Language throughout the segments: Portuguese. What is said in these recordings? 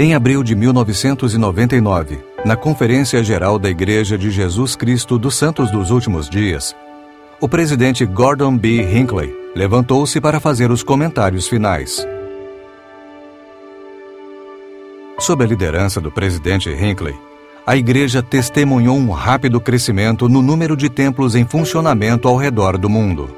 Em abril de 1999, na Conferência Geral da Igreja de Jesus Cristo dos Santos dos Últimos Dias, o presidente Gordon B. Hinckley levantou-se para fazer os comentários finais. Sob a liderança do presidente Hinckley, a igreja testemunhou um rápido crescimento no número de templos em funcionamento ao redor do mundo.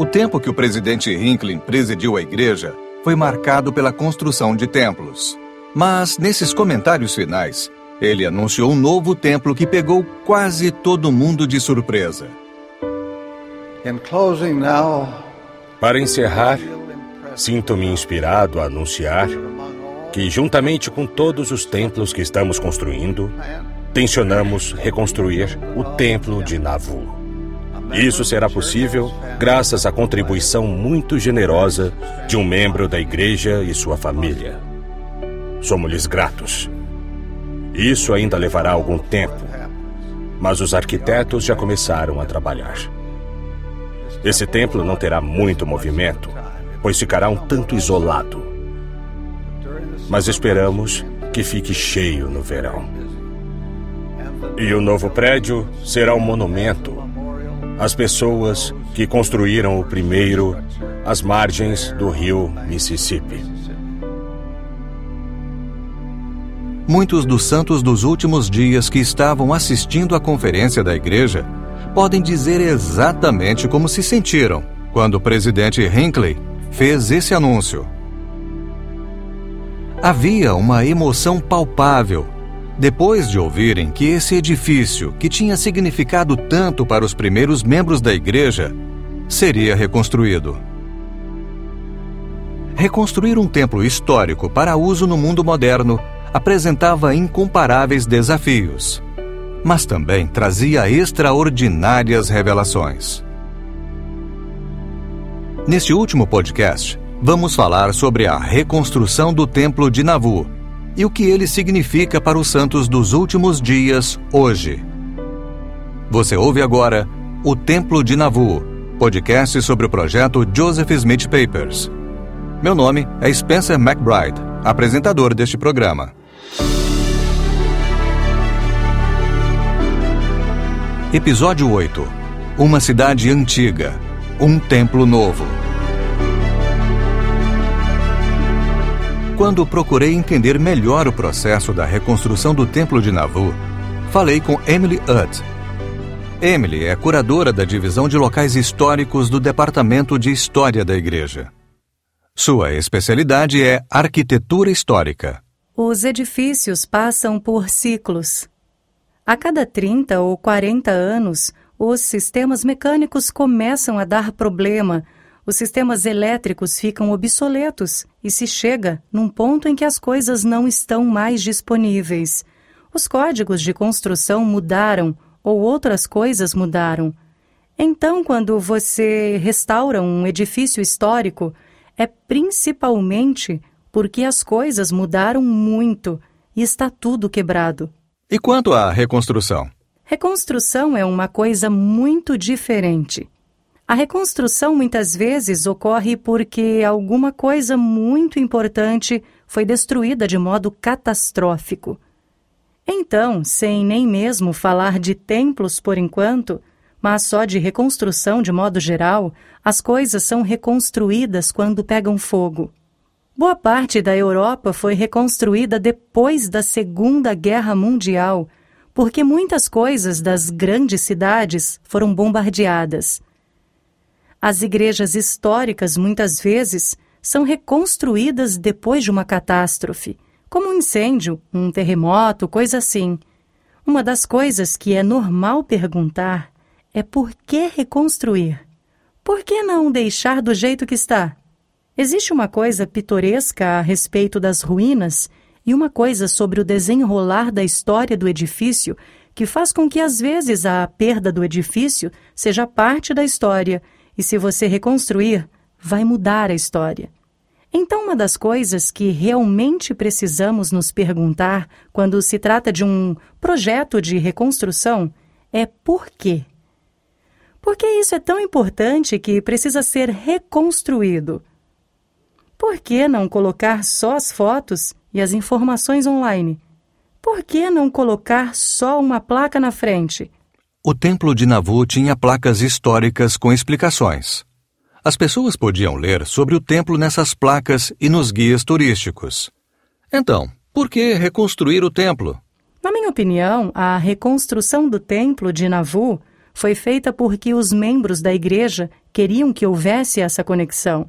O tempo que o presidente Hinckley presidiu a igreja foi marcado pela construção de templos. Mas, nesses comentários finais, ele anunciou um novo templo que pegou quase todo mundo de surpresa. Para encerrar, sinto-me inspirado a anunciar que, juntamente com todos os templos que estamos construindo, tensionamos reconstruir o Templo de Navu. Isso será possível graças à contribuição muito generosa de um membro da igreja e sua família. Somos-lhes gratos. Isso ainda levará algum tempo, mas os arquitetos já começaram a trabalhar. Esse templo não terá muito movimento, pois ficará um tanto isolado. Mas esperamos que fique cheio no verão. E o novo prédio será um monumento as pessoas que construíram o primeiro às margens do rio Mississippi. Muitos dos santos dos últimos dias que estavam assistindo à conferência da igreja podem dizer exatamente como se sentiram quando o presidente Hinckley fez esse anúncio. Havia uma emoção palpável depois de ouvirem que esse edifício, que tinha significado tanto para os primeiros membros da igreja, seria reconstruído. Reconstruir um templo histórico para uso no mundo moderno apresentava incomparáveis desafios, mas também trazia extraordinárias revelações. Neste último podcast, vamos falar sobre a reconstrução do Templo de Navu e o que ele significa para os santos dos últimos dias hoje. Você ouve agora O Templo de Navu, podcast sobre o projeto Joseph Smith Papers. Meu nome é Spencer McBride, apresentador deste programa. Episódio 8 Uma cidade antiga, um templo novo. Quando procurei entender melhor o processo da reconstrução do Templo de Navu, falei com Emily Utt. Emily é curadora da divisão de locais históricos do Departamento de História da Igreja. Sua especialidade é arquitetura histórica. Os edifícios passam por ciclos. A cada 30 ou 40 anos, os sistemas mecânicos começam a dar problema os sistemas elétricos ficam obsoletos e se chega num ponto em que as coisas não estão mais disponíveis. Os códigos de construção mudaram ou outras coisas mudaram. Então, quando você restaura um edifício histórico, é principalmente porque as coisas mudaram muito e está tudo quebrado. E quanto à reconstrução? Reconstrução é uma coisa muito diferente. A reconstrução muitas vezes ocorre porque alguma coisa muito importante foi destruída de modo catastrófico. Então, sem nem mesmo falar de templos por enquanto, mas só de reconstrução de modo geral, as coisas são reconstruídas quando pegam fogo. Boa parte da Europa foi reconstruída depois da Segunda Guerra Mundial, porque muitas coisas das grandes cidades foram bombardeadas. As igrejas históricas, muitas vezes, são reconstruídas depois de uma catástrofe, como um incêndio, um terremoto, coisa assim. Uma das coisas que é normal perguntar é por que reconstruir? Por que não deixar do jeito que está? Existe uma coisa pitoresca a respeito das ruínas e uma coisa sobre o desenrolar da história do edifício que faz com que às vezes a perda do edifício seja parte da história e se você reconstruir, vai mudar a história. Então, uma das coisas que realmente precisamos nos perguntar quando se trata de um projeto de reconstrução é por quê? Por que isso é tão importante que precisa ser reconstruído? Por que não colocar só as fotos e as informações online. Por que não colocar só uma placa na frente? O templo de Navu tinha placas históricas com explicações. As pessoas podiam ler sobre o templo nessas placas e nos guias turísticos. Então, por que reconstruir o templo? Na minha opinião, a reconstrução do templo de Navu foi feita porque os membros da igreja queriam que houvesse essa conexão.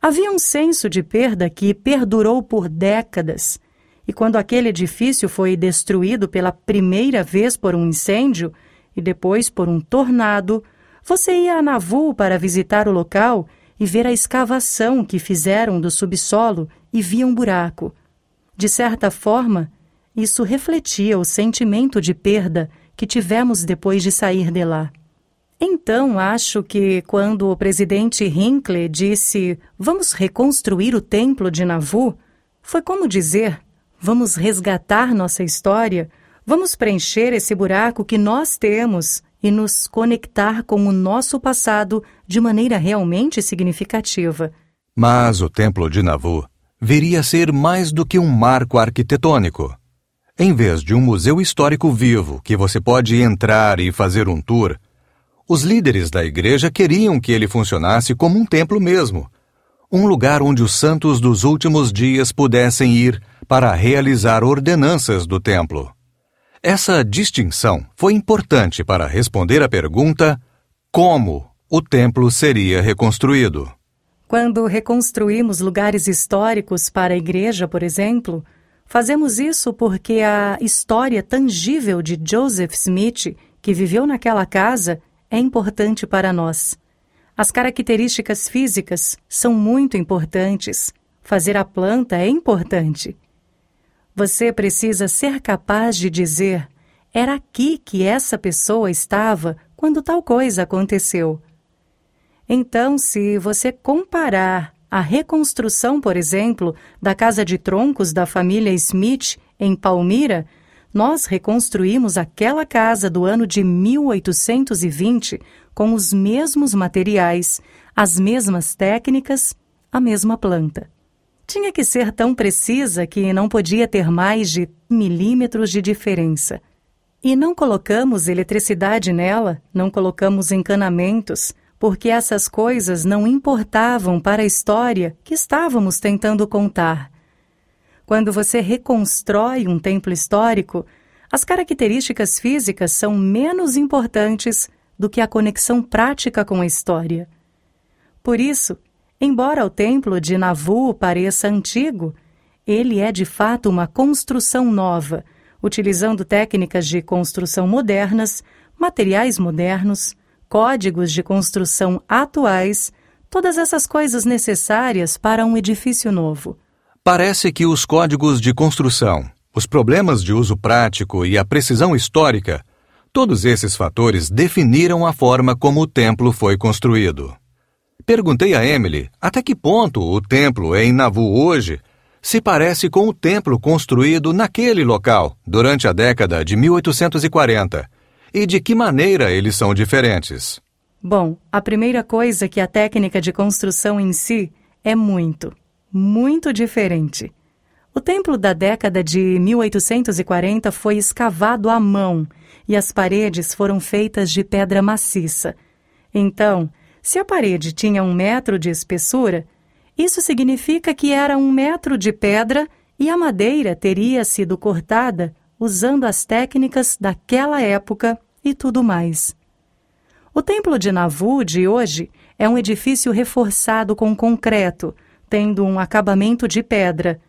Havia um senso de perda que perdurou por décadas, e quando aquele edifício foi destruído pela primeira vez por um incêndio e depois por um tornado, você ia a Navu para visitar o local e ver a escavação que fizeram do subsolo e via um buraco. De certa forma, isso refletia o sentimento de perda que tivemos depois de sair de lá. Então, acho que quando o presidente Hinckley disse vamos reconstruir o templo de Navu, foi como dizer vamos resgatar nossa história, vamos preencher esse buraco que nós temos e nos conectar com o nosso passado de maneira realmente significativa. Mas o templo de Navu viria a ser mais do que um marco arquitetônico. Em vez de um museu histórico vivo que você pode entrar e fazer um tour, os líderes da igreja queriam que ele funcionasse como um templo mesmo, um lugar onde os santos dos últimos dias pudessem ir para realizar ordenanças do templo. Essa distinção foi importante para responder à pergunta como o templo seria reconstruído. Quando reconstruímos lugares históricos para a igreja, por exemplo, Fazemos isso porque a história tangível de Joseph Smith, que viveu naquela casa, é importante para nós. As características físicas são muito importantes. Fazer a planta é importante. Você precisa ser capaz de dizer: era aqui que essa pessoa estava quando tal coisa aconteceu. Então, se você comparar a reconstrução, por exemplo, da casa de troncos da família Smith em Palmira, nós reconstruímos aquela casa do ano de 1820 com os mesmos materiais, as mesmas técnicas, a mesma planta. Tinha que ser tão precisa que não podia ter mais de milímetros de diferença. E não colocamos eletricidade nela, não colocamos encanamentos, porque essas coisas não importavam para a história que estávamos tentando contar. Quando você reconstrói um templo histórico, as características físicas são menos importantes do que a conexão prática com a história. Por isso, embora o templo de Navu pareça antigo, ele é de fato uma construção nova, utilizando técnicas de construção modernas, materiais modernos, códigos de construção atuais, todas essas coisas necessárias para um edifício novo. Parece que os códigos de construção, os problemas de uso prático e a precisão histórica, todos esses fatores definiram a forma como o templo foi construído. Perguntei a Emily até que ponto o templo em Navu hoje se parece com o templo construído naquele local durante a década de 1840 e de que maneira eles são diferentes? Bom, a primeira coisa que a técnica de construção em si é muito, muito diferente. O templo da década de 1840 foi escavado à mão e as paredes foram feitas de pedra maciça. Então, se a parede tinha um metro de espessura, isso significa que era um metro de pedra e a madeira teria sido cortada usando as técnicas daquela época e tudo mais. O Templo de Navu de hoje é um edifício reforçado com concreto, tendo um acabamento de pedra.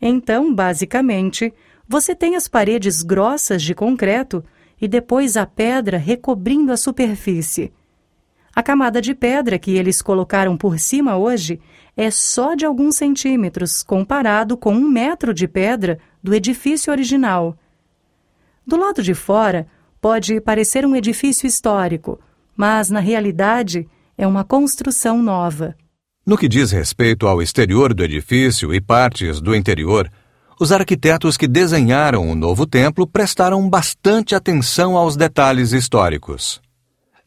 Então, basicamente, você tem as paredes grossas de concreto e depois a pedra recobrindo a superfície. A camada de pedra que eles colocaram por cima hoje é só de alguns centímetros comparado com um metro de pedra do edifício original. Do lado de fora, pode parecer um edifício histórico, mas na realidade é uma construção nova. No que diz respeito ao exterior do edifício e partes do interior, os arquitetos que desenharam o novo templo prestaram bastante atenção aos detalhes históricos.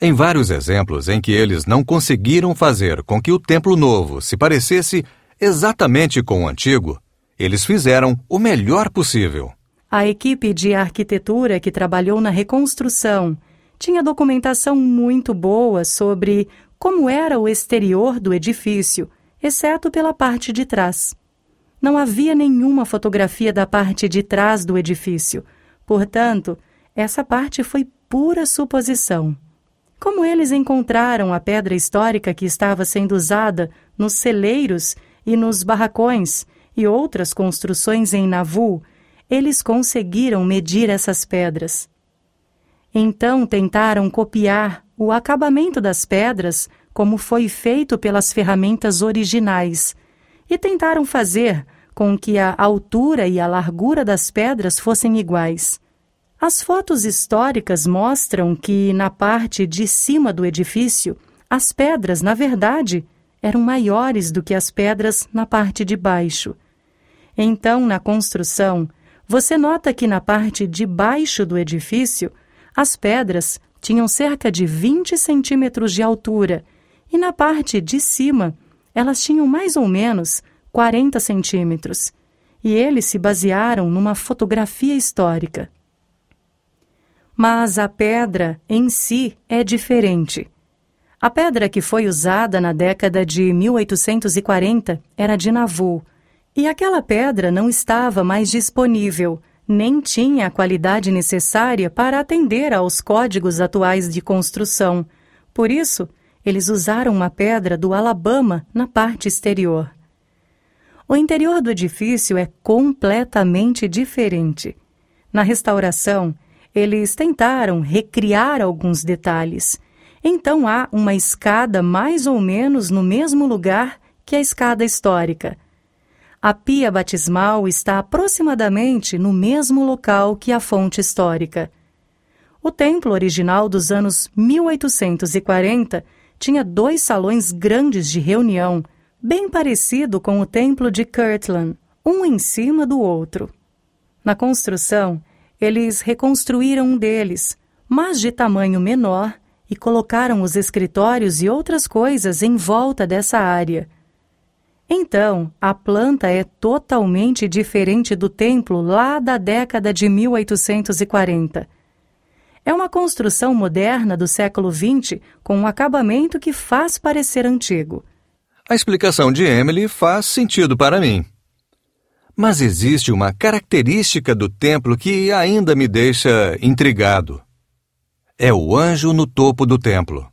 Em vários exemplos em que eles não conseguiram fazer com que o templo novo se parecesse exatamente com o antigo, Eles fizeram o melhor possível. A equipe de arquitetura que trabalhou na reconstrução tinha documentação muito boa sobre como era o exterior do edifício, exceto pela parte de trás. Não havia nenhuma fotografia da parte de trás do edifício, portanto, essa parte foi pura suposição. Como eles encontraram a pedra histórica que estava sendo usada nos celeiros e nos barracões e outras construções em Navu, eles conseguiram medir essas pedras. Então tentaram copiar o acabamento das pedras como foi feito pelas ferramentas originais e tentaram fazer com que a altura e a largura das pedras fossem iguais. As fotos históricas mostram que, na parte de cima do edifício, as pedras, na verdade, eram maiores do que as pedras na parte de baixo. Então, na construção, você nota que na parte de baixo do edifício, as pedras tinham cerca de 20 centímetros de altura e na parte de cima, elas tinham mais ou menos 40 centímetros. E eles se basearam numa fotografia histórica. Mas a pedra em si é diferente. A pedra que foi usada na década de 1840 era de Nauvoo, e aquela pedra não estava mais disponível, nem tinha a qualidade necessária para atender aos códigos atuais de construção. Por isso, eles usaram uma pedra do Alabama na parte exterior. O interior do edifício é completamente diferente. Na restauração, eles tentaram recriar alguns detalhes. Então há uma escada mais ou menos no mesmo lugar que a escada histórica. A pia batismal está aproximadamente no mesmo local que a fonte histórica. O templo original dos anos 1840 tinha dois salões grandes de reunião, bem parecido com o templo de Kirtland, um em cima do outro. Na construção, eles reconstruíram um deles, mas de tamanho menor, e colocaram os escritórios e outras coisas em volta dessa área. Então, a planta é totalmente diferente do templo lá da década de 1840. É uma construção moderna do século XX com um acabamento que faz parecer antigo. A explicação de Emily faz sentido para mim. Mas existe uma característica do templo que ainda me deixa intrigado. É o anjo no topo do templo.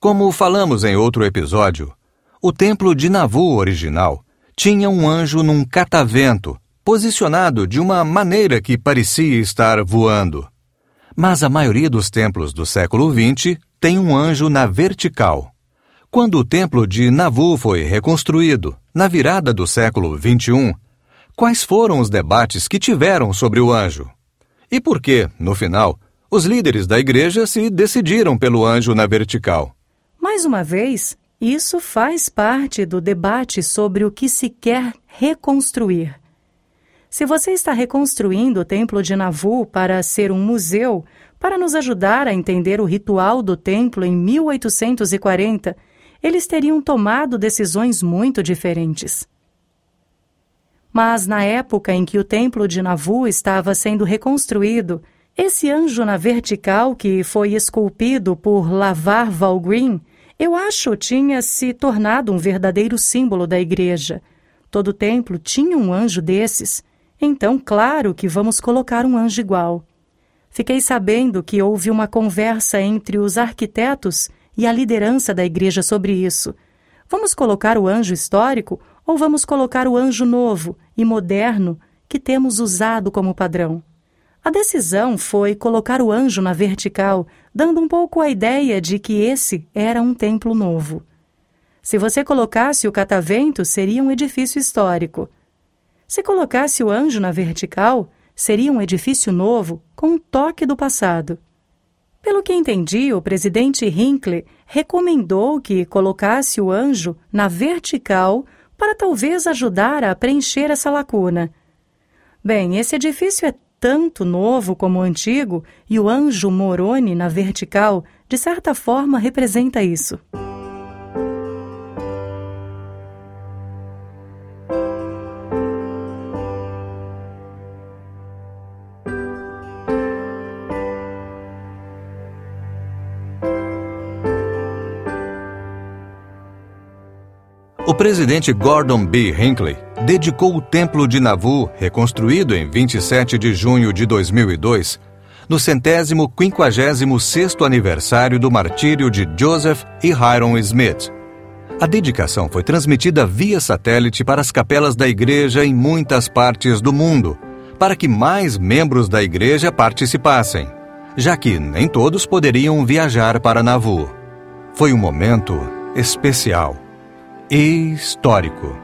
Como falamos em outro episódio, o templo de Navu original tinha um anjo num catavento, posicionado de uma maneira que parecia estar voando. Mas a maioria dos templos do século XX tem um anjo na vertical. Quando o templo de Navu foi reconstruído, na virada do século XXI, quais foram os debates que tiveram sobre o anjo? E por que, no final, os líderes da igreja se decidiram pelo anjo na vertical? Mais uma vez, isso faz parte do debate sobre o que se quer reconstruir. Se você está reconstruindo o Templo de Navu para ser um museu, para nos ajudar a entender o ritual do templo em 1840, eles teriam tomado decisões muito diferentes. Mas na época em que o Templo de Navu estava sendo reconstruído, esse anjo na vertical que foi esculpido por Lavar Valgreen eu acho tinha se tornado um verdadeiro símbolo da igreja. Todo templo tinha um anjo desses. Então, claro que vamos colocar um anjo igual. Fiquei sabendo que houve uma conversa entre os arquitetos e a liderança da igreja sobre isso. Vamos colocar o anjo histórico ou vamos colocar o anjo novo e moderno que temos usado como padrão? A decisão foi colocar o anjo na vertical, dando um pouco a ideia de que esse era um templo novo. Se você colocasse o catavento, seria um edifício histórico. Se colocasse o anjo na vertical, seria um edifício novo com um toque do passado. Pelo que entendi, o presidente Hinckley recomendou que colocasse o anjo na vertical para talvez ajudar a preencher essa lacuna. Bem, esse edifício é tanto novo como antigo, e o anjo Moroni na vertical, de certa forma, representa isso. Presidente Gordon B. Hinckley dedicou o Templo de Nauvoo, reconstruído em 27 de junho de 2002, no centésimo quinquagésimo sexto aniversário do martírio de Joseph e Hiram Smith. A dedicação foi transmitida via satélite para as capelas da igreja em muitas partes do mundo, para que mais membros da igreja participassem, já que nem todos poderiam viajar para Nauvoo. Foi um momento especial e histórico.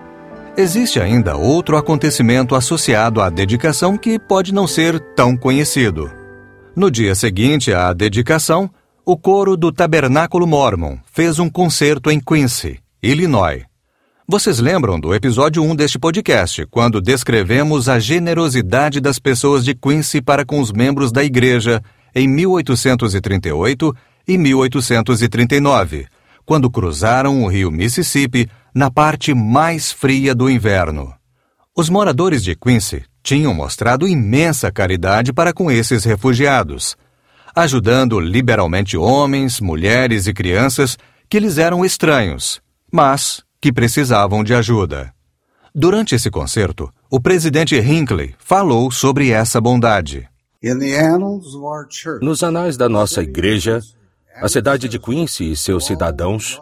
Existe ainda outro acontecimento associado à dedicação que pode não ser tão conhecido. No dia seguinte à dedicação, o coro do Tabernáculo Mormon fez um concerto em Quincy, Illinois. Vocês lembram do episódio 1 deste podcast, quando descrevemos a generosidade das pessoas de Quincy para com os membros da igreja em 1838 e 1839, quando cruzaram o rio Mississippi na parte mais fria do inverno. Os moradores de Quincy tinham mostrado imensa caridade para com esses refugiados, ajudando liberalmente homens, mulheres e crianças que lhes eram estranhos, mas que precisavam de ajuda. Durante esse concerto, o presidente Hinckley falou sobre essa bondade. Nos anais da nossa igreja, a cidade de Quincy e seus cidadãos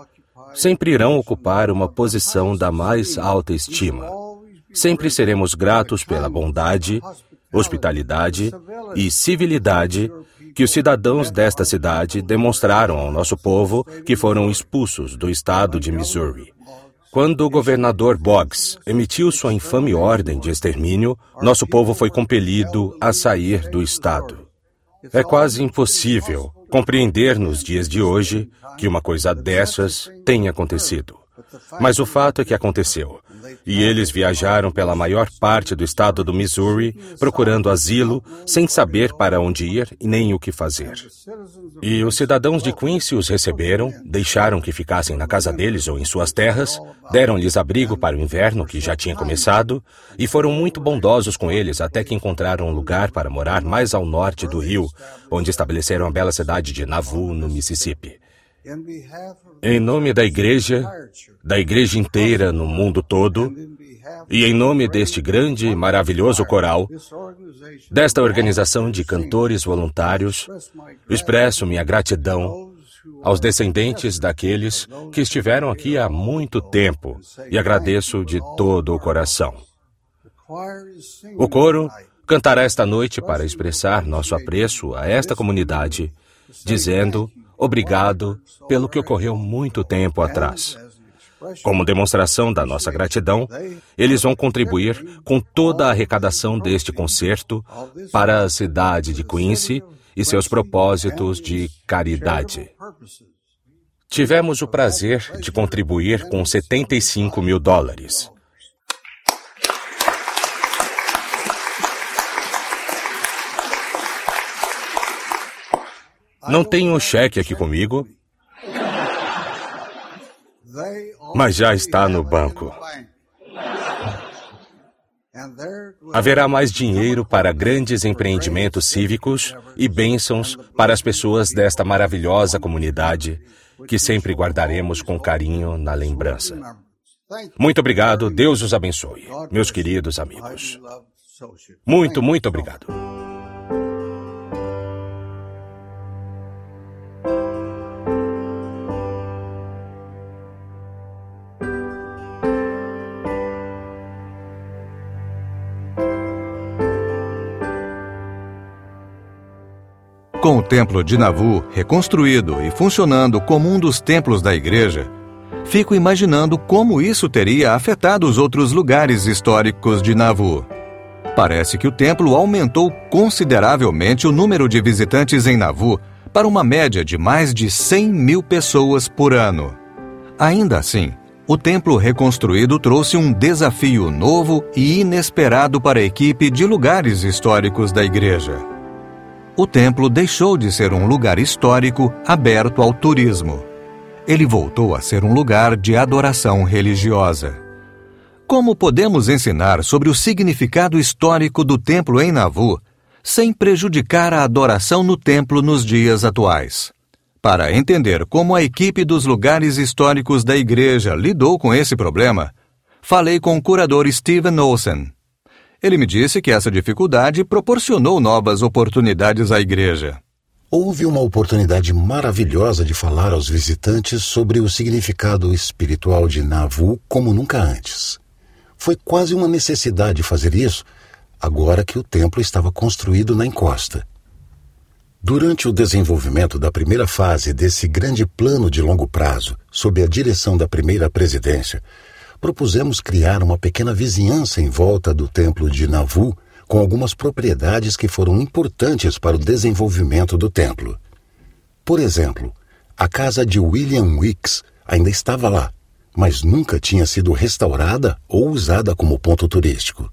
sempre irão ocupar uma posição da mais alta estima. Sempre seremos gratos pela bondade, hospitalidade e civilidade que os cidadãos desta cidade demonstraram ao nosso povo que foram expulsos do estado de Missouri. Quando o governador Boggs emitiu sua infame ordem de extermínio, nosso povo foi compelido a sair do estado. É quase impossível compreender nos dias de hoje que uma coisa dessas tenha acontecido. Mas o fato é que aconteceu. E eles viajaram pela maior parte do estado do Missouri, procurando asilo, sem saber para onde ir e nem o que fazer. E os cidadãos de Quincy os receberam, deixaram que ficassem na casa deles ou em suas terras, deram-lhes abrigo para o inverno que já tinha começado e foram muito bondosos com eles até que encontraram um lugar para morar mais ao norte do rio, onde estabeleceram a bela cidade de Nauvoo, no Mississippi. Em nome da Igreja, da Igreja inteira no mundo todo, e em nome deste grande e maravilhoso coral, desta organização de cantores voluntários, expresso minha gratidão aos descendentes daqueles que estiveram aqui há muito tempo e agradeço de todo o coração. O coro cantará esta noite para expressar nosso apreço a esta comunidade, dizendo obrigado pelo que ocorreu muito tempo atrás. Como demonstração da nossa gratidão, eles vão contribuir com toda a arrecadação deste concerto para a cidade de Quincy e seus propósitos de caridade. Tivemos o prazer de contribuir com 75 mil dólares. Não tenho um cheque aqui comigo, mas já está no banco. Haverá mais dinheiro para grandes empreendimentos cívicos e bênçãos para as pessoas desta maravilhosa comunidade que sempre guardaremos com carinho na lembrança. Muito obrigado, Deus os abençoe, meus queridos amigos. Muito, muito obrigado. Templo de Navu reconstruído e funcionando como um dos templos da igreja, fico imaginando como isso teria afetado os outros lugares históricos de Navu. Parece que o templo aumentou consideravelmente o número de visitantes em Navu para uma média de mais de 100 mil pessoas por ano. Ainda assim, o templo reconstruído trouxe um desafio novo e inesperado para a equipe de lugares históricos da igreja o templo deixou de ser um lugar histórico aberto ao turismo. Ele voltou a ser um lugar de adoração religiosa. Como podemos ensinar sobre o significado histórico do templo em Nauvoo sem prejudicar a adoração no templo nos dias atuais? Para entender como a equipe dos lugares históricos da igreja lidou com esse problema, falei com o curador Steven Olsen. Ele me disse que essa dificuldade proporcionou novas oportunidades à igreja. Houve uma oportunidade maravilhosa de falar aos visitantes sobre o significado espiritual de Navu como nunca antes. Foi quase uma necessidade fazer isso, agora que o templo estava construído na encosta. Durante o desenvolvimento da primeira fase desse grande plano de longo prazo, sob a direção da primeira presidência, propusemos criar uma pequena vizinhança em volta do templo de Navu, com algumas propriedades que foram importantes para o desenvolvimento do templo. Por exemplo, a casa de William Wicks ainda estava lá, mas nunca tinha sido restaurada ou usada como ponto turístico.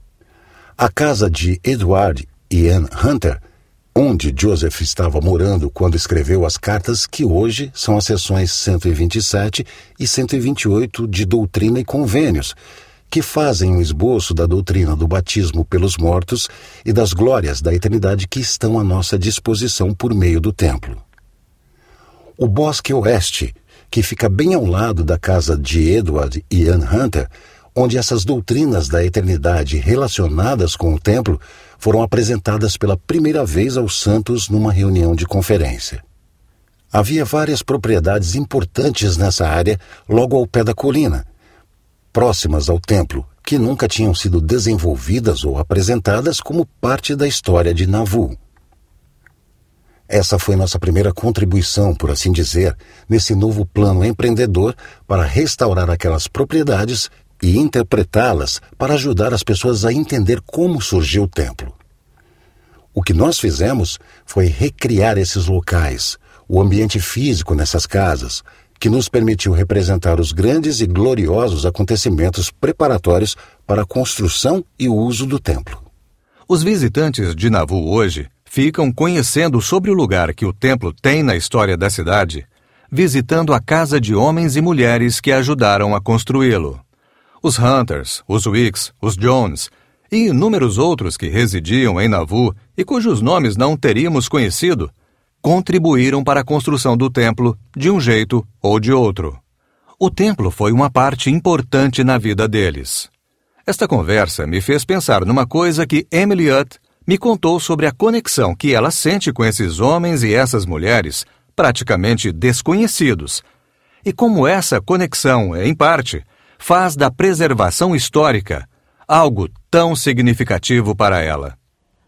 A casa de Edward Ian Hunter onde Joseph estava morando quando escreveu as cartas que hoje são as seções 127 e 128 de Doutrina e Convênios, que fazem um esboço da doutrina do batismo pelos mortos e das glórias da eternidade que estão à nossa disposição por meio do templo. O Bosque Oeste, que fica bem ao lado da casa de Edward e Ian Hunter, onde essas doutrinas da eternidade relacionadas com o templo foram apresentadas pela primeira vez aos santos numa reunião de conferência. Havia várias propriedades importantes nessa área logo ao pé da colina, próximas ao templo, que nunca tinham sido desenvolvidas ou apresentadas como parte da história de Navu. Essa foi nossa primeira contribuição, por assim dizer, nesse novo plano empreendedor para restaurar aquelas propriedades e interpretá-las para ajudar as pessoas a entender como surgiu o templo. O que nós fizemos foi recriar esses locais, o ambiente físico nessas casas, que nos permitiu representar os grandes e gloriosos acontecimentos preparatórios para a construção e o uso do templo. Os visitantes de Navu hoje ficam conhecendo sobre o lugar que o templo tem na história da cidade, visitando a casa de homens e mulheres que ajudaram a construí-lo os Hunters, os Wicks, os Jones e inúmeros outros que residiam em Nauvoo e cujos nomes não teríamos conhecido, contribuíram para a construção do templo de um jeito ou de outro. O templo foi uma parte importante na vida deles. Esta conversa me fez pensar numa coisa que Emily Utt me contou sobre a conexão que ela sente com esses homens e essas mulheres, praticamente desconhecidos, e como essa conexão, em parte, faz da preservação histórica algo tão significativo para ela.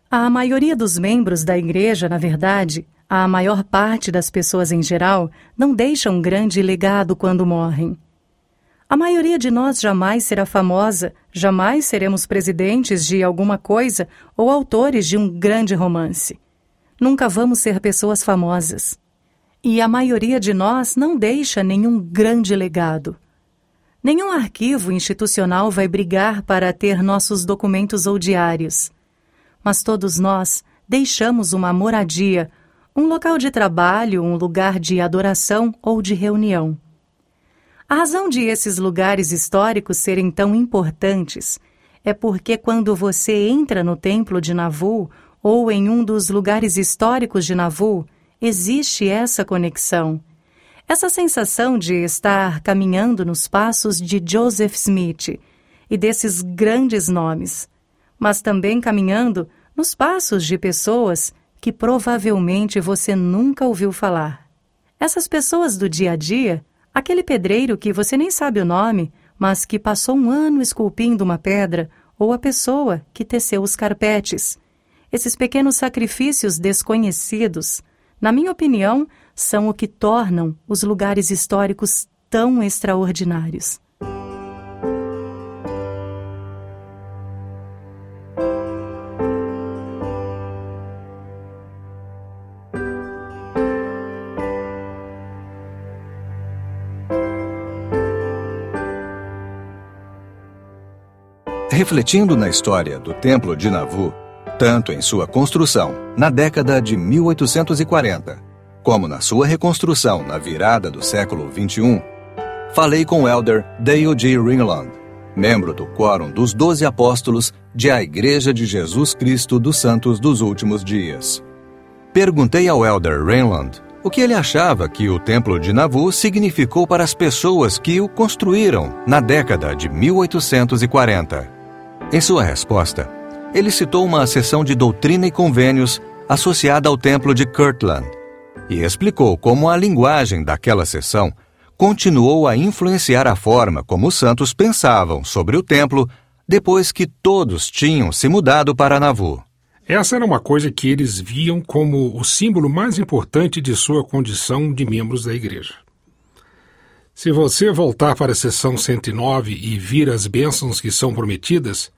A maioria dos membros da igreja, na verdade, a maior parte das pessoas em geral, não deixa um grande legado quando morrem. A maioria de nós jamais será famosa, jamais seremos presidentes de alguma coisa ou autores de um grande romance. Nunca vamos ser pessoas famosas. E a maioria de nós não deixa nenhum grande legado. Nenhum arquivo institucional vai brigar para ter nossos documentos ou diários. Mas todos nós deixamos uma moradia, um local de trabalho, um lugar de adoração ou de reunião. A razão de esses lugares históricos serem tão importantes é porque quando você entra no templo de Navu ou em um dos lugares históricos de Navu, existe essa conexão essa sensação de estar caminhando nos passos de Joseph Smith e desses grandes nomes, mas também caminhando nos passos de pessoas que provavelmente você nunca ouviu falar. Essas pessoas do dia a dia, aquele pedreiro que você nem sabe o nome, mas que passou um ano esculpindo uma pedra, ou a pessoa que teceu os carpetes. Esses pequenos sacrifícios desconhecidos, na minha opinião, são o que tornam os lugares históricos tão extraordinários. Refletindo na história do Templo de Navu, tanto em sua construção, na década de 1840, como na sua reconstrução na virada do século XXI, falei com o elder Dale G. Ringland, membro do Quórum dos Doze Apóstolos de A Igreja de Jesus Cristo dos Santos dos Últimos Dias. Perguntei ao elder Ringland o que ele achava que o Templo de Navu significou para as pessoas que o construíram na década de 1840. Em sua resposta, ele citou uma sessão de doutrina e convênios associada ao Templo de Kirtland e explicou como a linguagem daquela sessão continuou a influenciar a forma como os santos pensavam sobre o templo depois que todos tinham se mudado para Navu. Essa era uma coisa que eles viam como o símbolo mais importante de sua condição de membros da igreja. Se você voltar para a seção 109 e vir as bênçãos que são prometidas,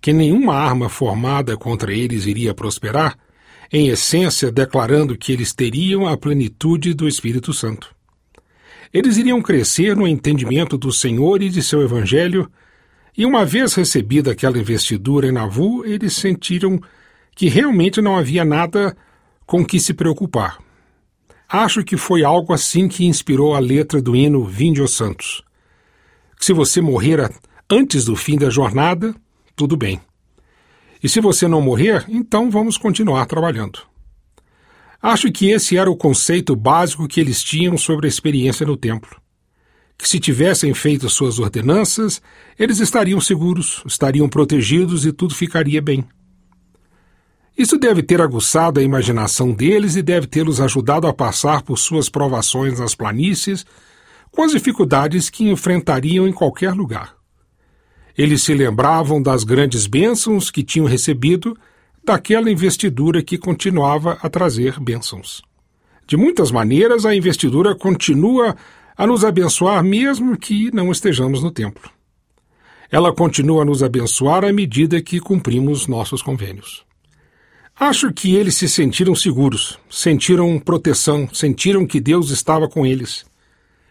que nenhuma arma formada contra eles iria prosperar, em essência declarando que eles teriam a plenitude do Espírito Santo. Eles iriam crescer no entendimento do Senhor e de seu Evangelho, e uma vez recebida aquela investidura em Navu, eles sentiram que realmente não havia nada com que se preocupar. Acho que foi algo assim que inspirou a letra do hino Vinde aos Santos. Se você morrer antes do fim da jornada, tudo bem. E se você não morrer, então vamos continuar trabalhando. Acho que esse era o conceito básico que eles tinham sobre a experiência no templo. Que se tivessem feito suas ordenanças, eles estariam seguros, estariam protegidos e tudo ficaria bem. Isso deve ter aguçado a imaginação deles e deve tê-los ajudado a passar por suas provações nas planícies, com as dificuldades que enfrentariam em qualquer lugar. Eles se lembravam das grandes bênçãos que tinham recebido daquela investidura que continuava a trazer bênçãos. De muitas maneiras, a investidura continua a nos abençoar mesmo que não estejamos no templo. Ela continua a nos abençoar à medida que cumprimos nossos convênios. Acho que eles se sentiram seguros, sentiram proteção, sentiram que Deus estava com eles,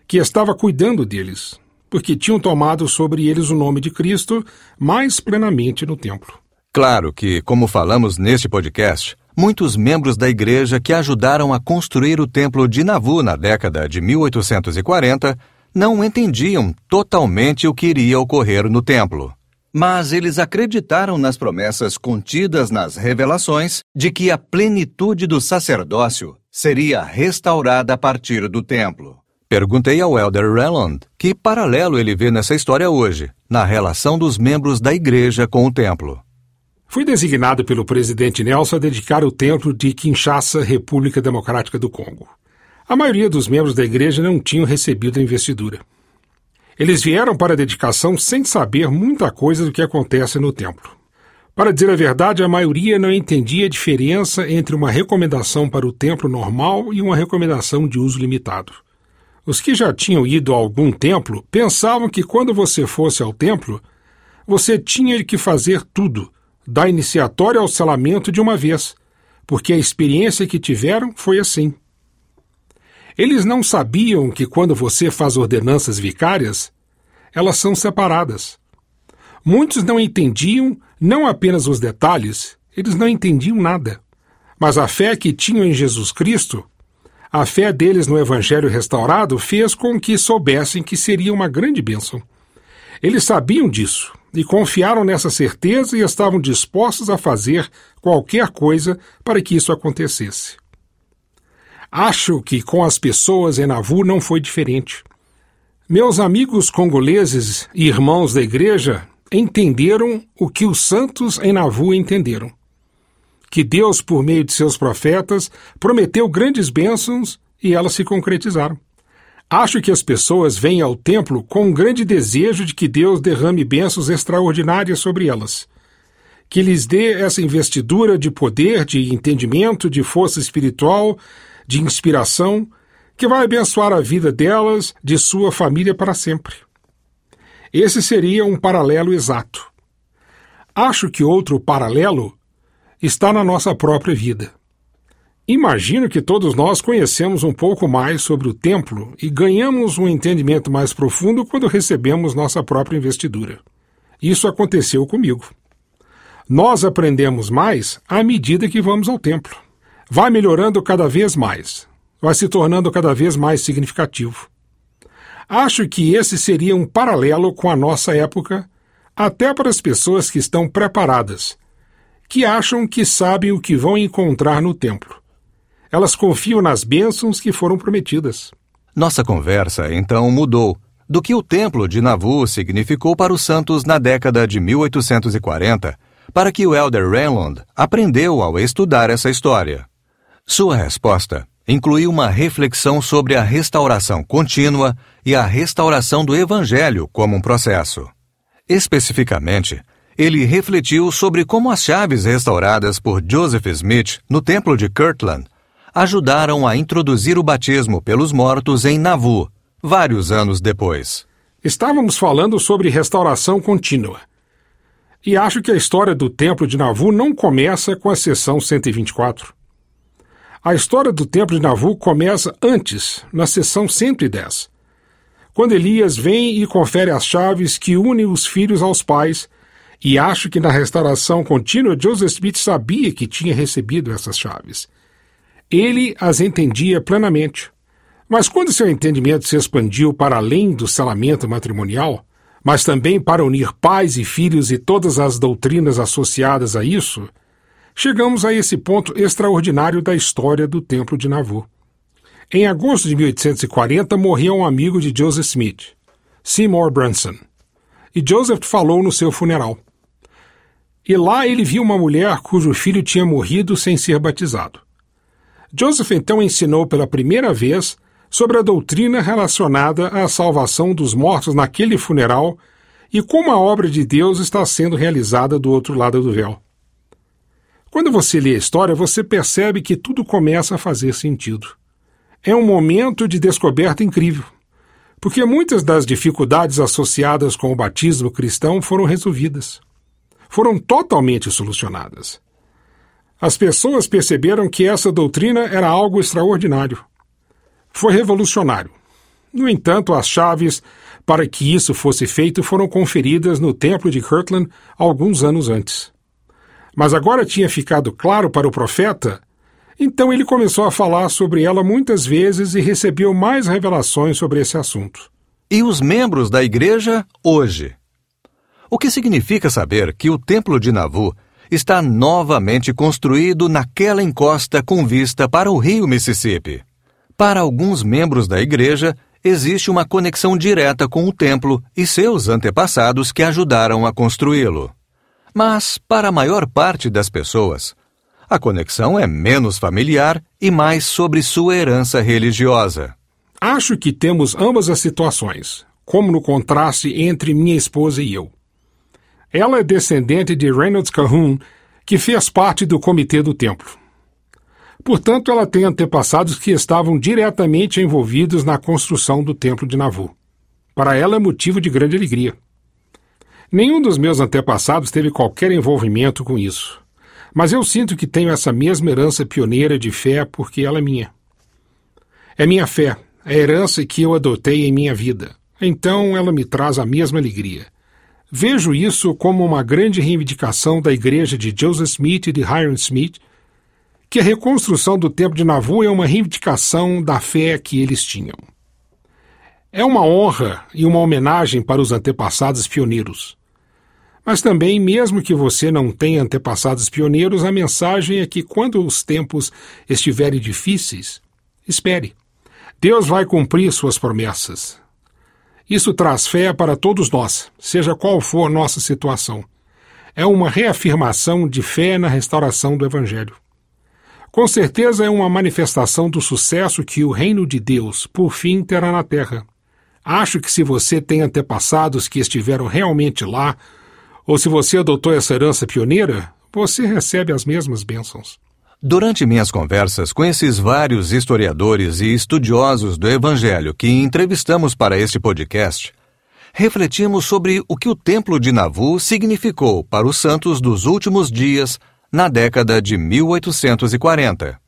que estava cuidando deles, porque tinham tomado sobre eles o nome de Cristo mais plenamente no templo. Claro que, como falamos neste podcast, muitos membros da igreja que ajudaram a construir o templo de Navu na década de 1840 não entendiam totalmente o que iria ocorrer no templo. Mas eles acreditaram nas promessas contidas nas revelações de que a plenitude do sacerdócio seria restaurada a partir do templo. Perguntei ao Elder Reland que paralelo ele vê nessa história hoje, na relação dos membros da igreja com o templo. Fui designado pelo presidente Nelson a dedicar o templo de Kinshasa, República Democrática do Congo. A maioria dos membros da igreja não tinham recebido a investidura. Eles vieram para a dedicação sem saber muita coisa do que acontece no templo. Para dizer a verdade, a maioria não entendia a diferença entre uma recomendação para o templo normal e uma recomendação de uso limitado. Os que já tinham ido a algum templo pensavam que quando você fosse ao templo, você tinha que fazer tudo, da iniciatória ao selamento de uma vez, porque a experiência que tiveram foi assim. Eles não sabiam que quando você faz ordenanças vicárias, elas são separadas. Muitos não entendiam não apenas os detalhes, eles não entendiam nada. Mas a fé que tinham em Jesus Cristo, a fé deles no Evangelho restaurado, fez com que soubessem que seria uma grande bênção. Eles sabiam disso e confiaram nessa certeza e estavam dispostos a fazer qualquer coisa para que isso acontecesse. Acho que com as pessoas em Navu não foi diferente. Meus amigos congoleses e irmãos da igreja entenderam o que os santos em Navu entenderam. Que Deus, por meio de seus profetas, prometeu grandes bênçãos e elas se concretizaram. Acho que as pessoas vêm ao templo com um grande desejo de que Deus derrame bênçãos extraordinárias sobre elas. Que lhes dê essa investidura de poder, de entendimento, de força espiritual, de inspiração, que vai abençoar a vida delas, de sua família para sempre. Esse seria um paralelo exato. Acho que outro paralelo está na nossa própria vida. Imagino que todos nós conhecemos um pouco mais sobre o templo e ganhamos um entendimento mais profundo quando recebemos nossa própria investidura. Isso aconteceu comigo. Nós aprendemos mais à medida que vamos ao templo. Vai melhorando cada vez mais, vai se tornando cada vez mais significativo. Acho que esse seria um paralelo com a nossa época, até para as pessoas que estão preparadas, que acham que sabem o que vão encontrar no templo Elas confiam nas bênçãos que foram prometidas. Nossa conversa então mudou do que o Templo de Nauvoo significou para os santos na década de 1840, para que o Elder Renlund aprendeu ao estudar essa história. Sua resposta incluiu uma reflexão sobre a restauração contínua e a restauração do Evangelho como um processo. Especificamente, ele refletiu sobre como as chaves restauradas por Joseph Smith no Templo de Kirtland ajudaram a introduzir o batismo pelos mortos em Nauvoo, vários anos depois. Estávamos falando sobre restauração contínua. E acho que a história do Templo de Nauvoo não começa com a sessão 124. A história do Templo de Nauvoo começa antes, na sessão 110, quando Elias vem e confere as chaves que unem os filhos aos pais, e acho que na restauração contínua Joseph Smith sabia que tinha recebido essas chaves. Ele as entendia plenamente. Mas quando seu entendimento se expandiu para além do selamento matrimonial, mas também para unir pais e filhos e todas as doutrinas associadas a isso, chegamos a esse ponto extraordinário da história do Templo de Nauvoo. Em agosto de 1840 morreu um amigo de Joseph Smith, Seymour Brunson, e Joseph falou no seu funeral. E lá ele viu uma mulher cujo filho tinha morrido sem ser batizado. Joseph então ensinou pela primeira vez sobre a doutrina relacionada à salvação dos mortos naquele funeral e como a obra de Deus está sendo realizada do outro lado do véu. Quando você lê a história, você percebe que tudo começa a fazer sentido. É um momento de descoberta incrível, porque muitas das dificuldades associadas com o batismo cristão foram resolvidas. Foram totalmente solucionadas. As pessoas perceberam que essa doutrina era algo extraordinário foi revolucionário. No entanto, as chaves para que isso fosse feito foram conferidas no Templo de Kirtland alguns anos antes. Mas agora tinha ficado claro para o profeta, então ele começou a falar sobre ela muitas vezes e recebeu mais revelações sobre esse assunto. E os membros da igreja hoje? O que significa saber que o Templo de Nauvoo está novamente construído naquela encosta com vista para o rio Mississippi? Para alguns membros da Igreja, existe uma conexão direta com o templo e seus antepassados que ajudaram a construí-lo. Mas, para a maior parte das pessoas, a conexão é menos familiar e mais sobre sua herança religiosa. Acho que temos ambas as situações, como no contraste entre minha esposa e eu. Ela é descendente de Reynolds Calhoun, que fez parte do comitê do templo. Portanto, ela tem antepassados que estavam diretamente envolvidos na construção do Templo de Nauvoo. Para ela é motivo de grande alegria. Nenhum dos meus antepassados teve qualquer envolvimento com isso, mas eu sinto que tenho essa mesma herança pioneira de fé porque ela é minha. É minha fé, a herança que eu adotei em minha vida. Então ela me traz a mesma alegria. Vejo isso como uma grande reivindicação da igreja de Joseph Smith e de Hiram Smith que a reconstrução do Templo de Nauvoo é uma reivindicação da fé que eles tinham. É uma honra e uma homenagem para os antepassados pioneiros. Mas também, mesmo que você não tenha antepassados pioneiros, a mensagem é que quando os tempos estiverem difíceis, espere. Deus vai cumprir suas promessas. Isso traz fé para todos nós, seja qual for nossa situação. É uma reafirmação de fé na restauração do Evangelho. Com certeza é uma manifestação do sucesso que o reino de Deus, por fim, terá na terra. Acho que se você tem antepassados que estiveram realmente lá, ou se você adotou essa herança pioneira, você recebe as mesmas bênçãos. Durante minhas conversas com esses vários historiadores e estudiosos do Evangelho que entrevistamos para este podcast, refletimos sobre o que o Templo de Nauvoo significou para os santos dos últimos dias na década de 1840.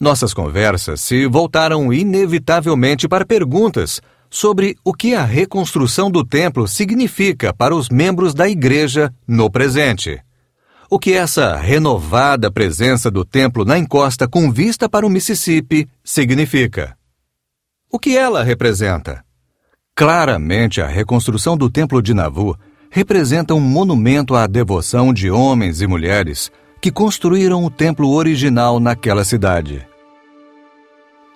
Nossas conversas se voltaram inevitavelmente para perguntas sobre o que a reconstrução do templo significa para os membros da igreja no presente. O que essa renovada presença do templo na encosta com vista para o Mississippi significa. O que ela representa? Claramente, a reconstrução do Templo de Nauvoo representa um monumento à devoção de homens e mulheres que construíram o templo original naquela cidade.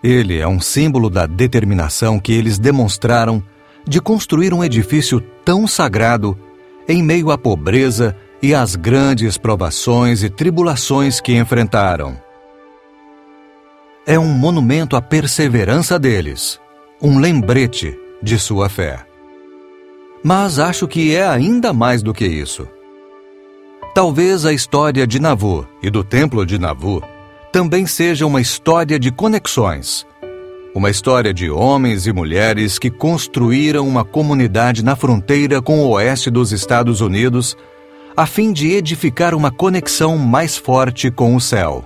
Ele é um símbolo da determinação que eles demonstraram de construir um edifício tão sagrado em meio à pobreza e às grandes provações e tribulações que enfrentaram. É um monumento à perseverança deles, um lembrete de sua fé. Mas acho que é ainda mais do que isso. Talvez a história de Navu e do Templo de Navu também seja uma história de conexões. Uma história de homens e mulheres que construíram uma comunidade na fronteira com o oeste dos Estados Unidos, a fim de edificar uma conexão mais forte com o céu.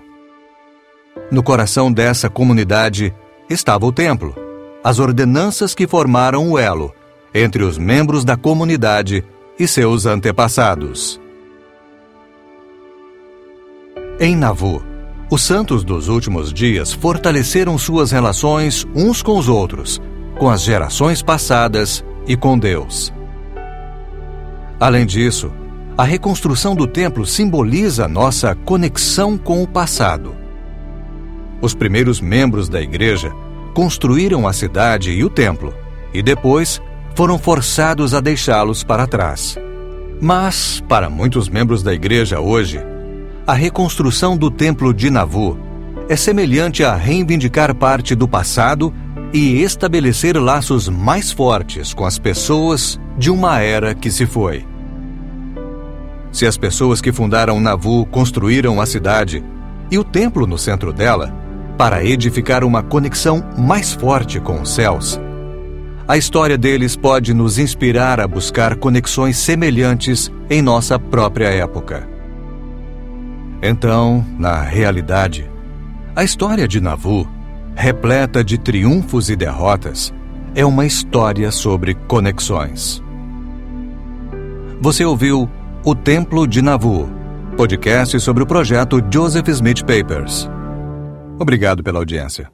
No coração dessa comunidade estava o templo, as ordenanças que formaram o elo entre os membros da comunidade e seus antepassados. Em Navu, os santos dos últimos dias fortaleceram suas relações uns com os outros, com as gerações passadas e com Deus. Além disso, a reconstrução do templo simboliza nossa conexão com o passado. Os primeiros membros da igreja construíram a cidade e o templo, e depois foram forçados a deixá-los para trás. Mas, para muitos membros da igreja hoje, a reconstrução do templo de Navu é semelhante a reivindicar parte do passado e estabelecer laços mais fortes com as pessoas de uma era que se foi. Se as pessoas que fundaram Navu construíram a cidade e o templo no centro dela para edificar uma conexão mais forte com os céus, a história deles pode nos inspirar a buscar conexões semelhantes em nossa própria época. Então, na realidade, a história de Navu, repleta de triunfos e derrotas, é uma história sobre conexões. Você ouviu O Templo de Navu, podcast sobre o projeto Joseph Smith Papers. Obrigado pela audiência.